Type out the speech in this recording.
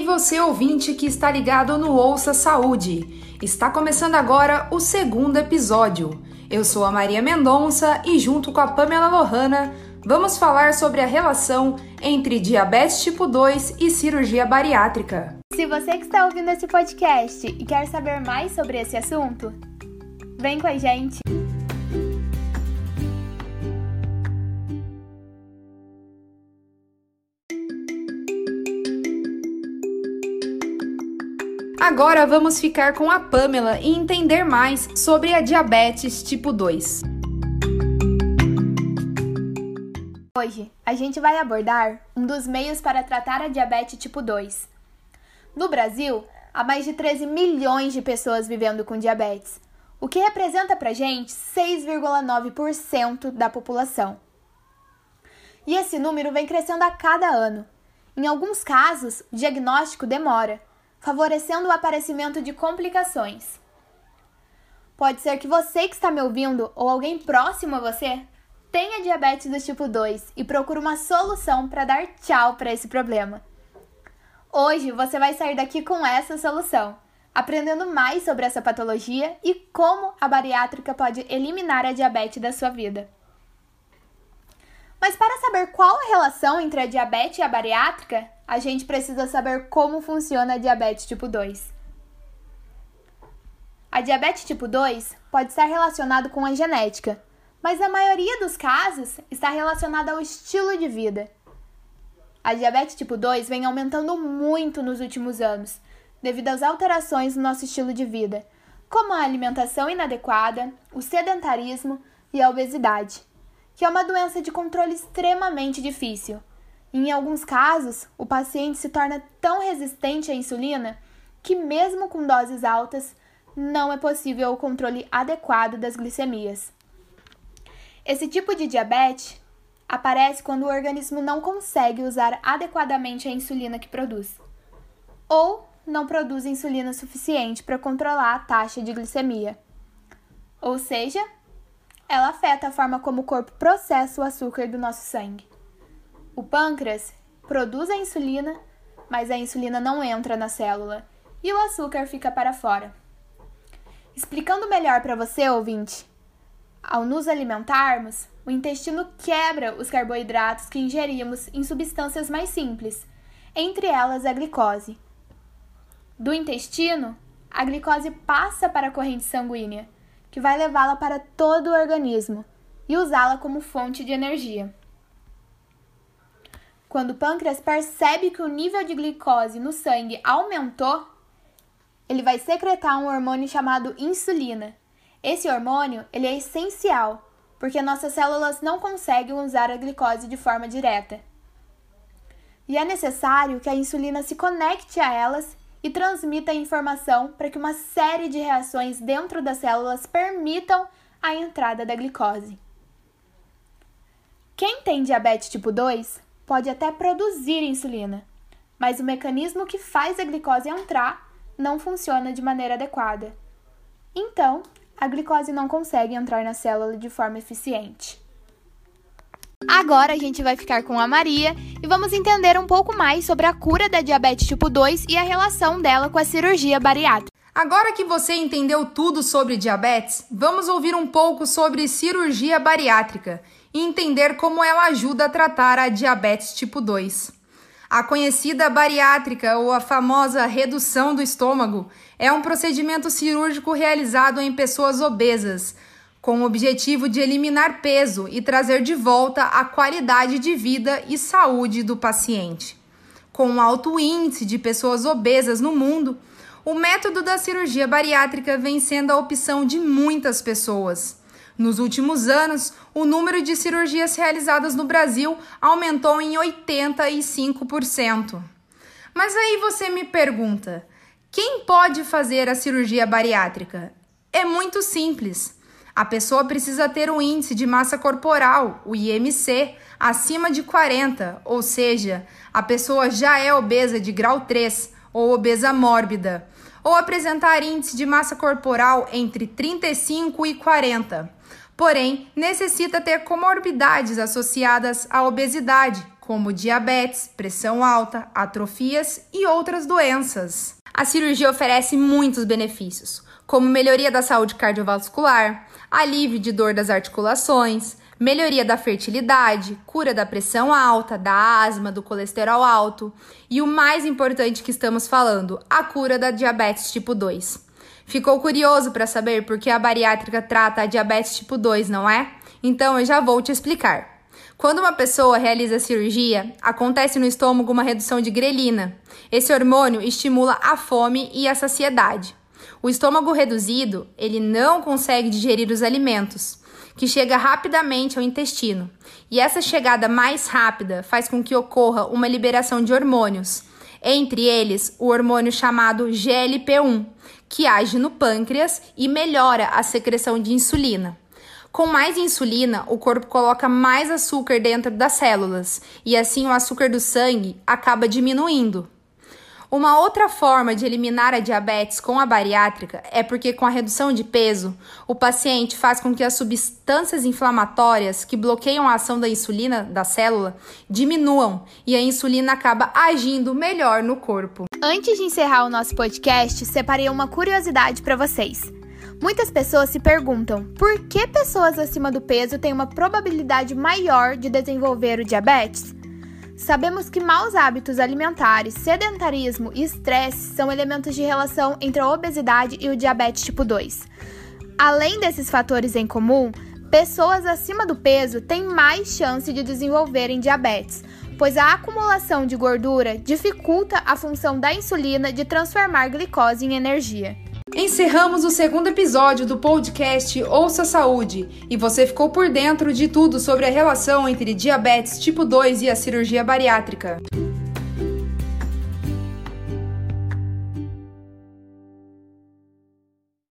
aí, você ouvinte que está ligado no Ouça Saúde. Está começando agora o segundo episódio. Eu sou a Maria Mendonça e, junto com a Pamela Lohana, vamos falar sobre a relação entre diabetes tipo 2 e cirurgia bariátrica. Se você que está ouvindo esse podcast e quer saber mais sobre esse assunto, vem com a gente! Agora vamos ficar com a Pamela e entender mais sobre a diabetes tipo 2. Hoje a gente vai abordar um dos meios para tratar a diabetes tipo 2. No Brasil, há mais de 13 milhões de pessoas vivendo com diabetes, o que representa para gente 6,9% da população. E esse número vem crescendo a cada ano. Em alguns casos, o diagnóstico demora favorecendo o aparecimento de complicações. Pode ser que você que está me ouvindo ou alguém próximo a você tenha diabetes do tipo 2 e procure uma solução para dar tchau para esse problema. Hoje você vai sair daqui com essa solução, aprendendo mais sobre essa patologia e como a bariátrica pode eliminar a diabetes da sua vida. Mas para saber qual a relação entre a diabetes e a bariátrica, a gente precisa saber como funciona a diabetes tipo 2. A diabetes tipo 2 pode estar relacionada com a genética, mas na maioria dos casos está relacionada ao estilo de vida. A diabetes tipo 2 vem aumentando muito nos últimos anos, devido às alterações no nosso estilo de vida, como a alimentação inadequada, o sedentarismo e a obesidade, que é uma doença de controle extremamente difícil em alguns casos, o paciente se torna tão resistente à insulina que, mesmo com doses altas, não é possível o controle adequado das glicemias. Esse tipo de diabetes aparece quando o organismo não consegue usar adequadamente a insulina que produz, ou não produz insulina suficiente para controlar a taxa de glicemia. Ou seja, ela afeta a forma como o corpo processa o açúcar do nosso sangue. O pâncreas produz a insulina, mas a insulina não entra na célula e o açúcar fica para fora. Explicando melhor para você, ouvinte, ao nos alimentarmos, o intestino quebra os carboidratos que ingerimos em substâncias mais simples, entre elas a glicose. Do intestino, a glicose passa para a corrente sanguínea, que vai levá-la para todo o organismo e usá-la como fonte de energia. Quando o pâncreas percebe que o nível de glicose no sangue aumentou, ele vai secretar um hormônio chamado insulina. Esse hormônio ele é essencial, porque nossas células não conseguem usar a glicose de forma direta. E é necessário que a insulina se conecte a elas e transmita a informação para que uma série de reações dentro das células permitam a entrada da glicose. Quem tem diabetes tipo 2 pode até produzir insulina, mas o mecanismo que faz a glicose entrar não funciona de maneira adequada. Então, a glicose não consegue entrar na célula de forma eficiente. Agora a gente vai ficar com a Maria e vamos entender um pouco mais sobre a cura da diabetes tipo 2 e a relação dela com a cirurgia bariátrica. Agora que você entendeu tudo sobre diabetes, vamos ouvir um pouco sobre cirurgia bariátrica e entender como ela ajuda a tratar a diabetes tipo 2. A conhecida bariátrica ou a famosa redução do estômago é um procedimento cirúrgico realizado em pessoas obesas, com o objetivo de eliminar peso e trazer de volta a qualidade de vida e saúde do paciente. Com um alto índice de pessoas obesas no mundo, o método da cirurgia bariátrica vem sendo a opção de muitas pessoas. Nos últimos anos, o número de cirurgias realizadas no Brasil aumentou em 85%. Mas aí você me pergunta: quem pode fazer a cirurgia bariátrica? É muito simples. A pessoa precisa ter um índice de massa corporal, o IMC, acima de 40, ou seja, a pessoa já é obesa de grau 3 ou obesa mórbida, ou apresentar índice de massa corporal entre 35 e 40 porém necessita ter comorbidades associadas à obesidade, como diabetes, pressão alta, atrofias e outras doenças. A cirurgia oferece muitos benefícios, como melhoria da saúde cardiovascular, alívio de dor das articulações, melhoria da fertilidade, cura da pressão alta, da asma, do colesterol alto e o mais importante que estamos falando, a cura da diabetes tipo 2. Ficou curioso para saber por que a bariátrica trata a diabetes tipo 2, não é? Então eu já vou te explicar. Quando uma pessoa realiza cirurgia, acontece no estômago uma redução de grelina. Esse hormônio estimula a fome e a saciedade. O estômago reduzido, ele não consegue digerir os alimentos que chega rapidamente ao intestino. E essa chegada mais rápida faz com que ocorra uma liberação de hormônios, entre eles o hormônio chamado GLP-1, que age no pâncreas e melhora a secreção de insulina. Com mais insulina, o corpo coloca mais açúcar dentro das células e assim o açúcar do sangue acaba diminuindo. Uma outra forma de eliminar a diabetes com a bariátrica é porque, com a redução de peso, o paciente faz com que as substâncias inflamatórias que bloqueiam a ação da insulina da célula diminuam e a insulina acaba agindo melhor no corpo. Antes de encerrar o nosso podcast, separei uma curiosidade para vocês. Muitas pessoas se perguntam por que pessoas acima do peso têm uma probabilidade maior de desenvolver o diabetes? Sabemos que maus hábitos alimentares, sedentarismo e estresse são elementos de relação entre a obesidade e o diabetes tipo 2. Além desses fatores em comum, pessoas acima do peso têm mais chance de desenvolverem diabetes, pois a acumulação de gordura dificulta a função da insulina de transformar glicose em energia. Encerramos o segundo episódio do podcast Ouça Saúde e você ficou por dentro de tudo sobre a relação entre diabetes tipo 2 e a cirurgia bariátrica.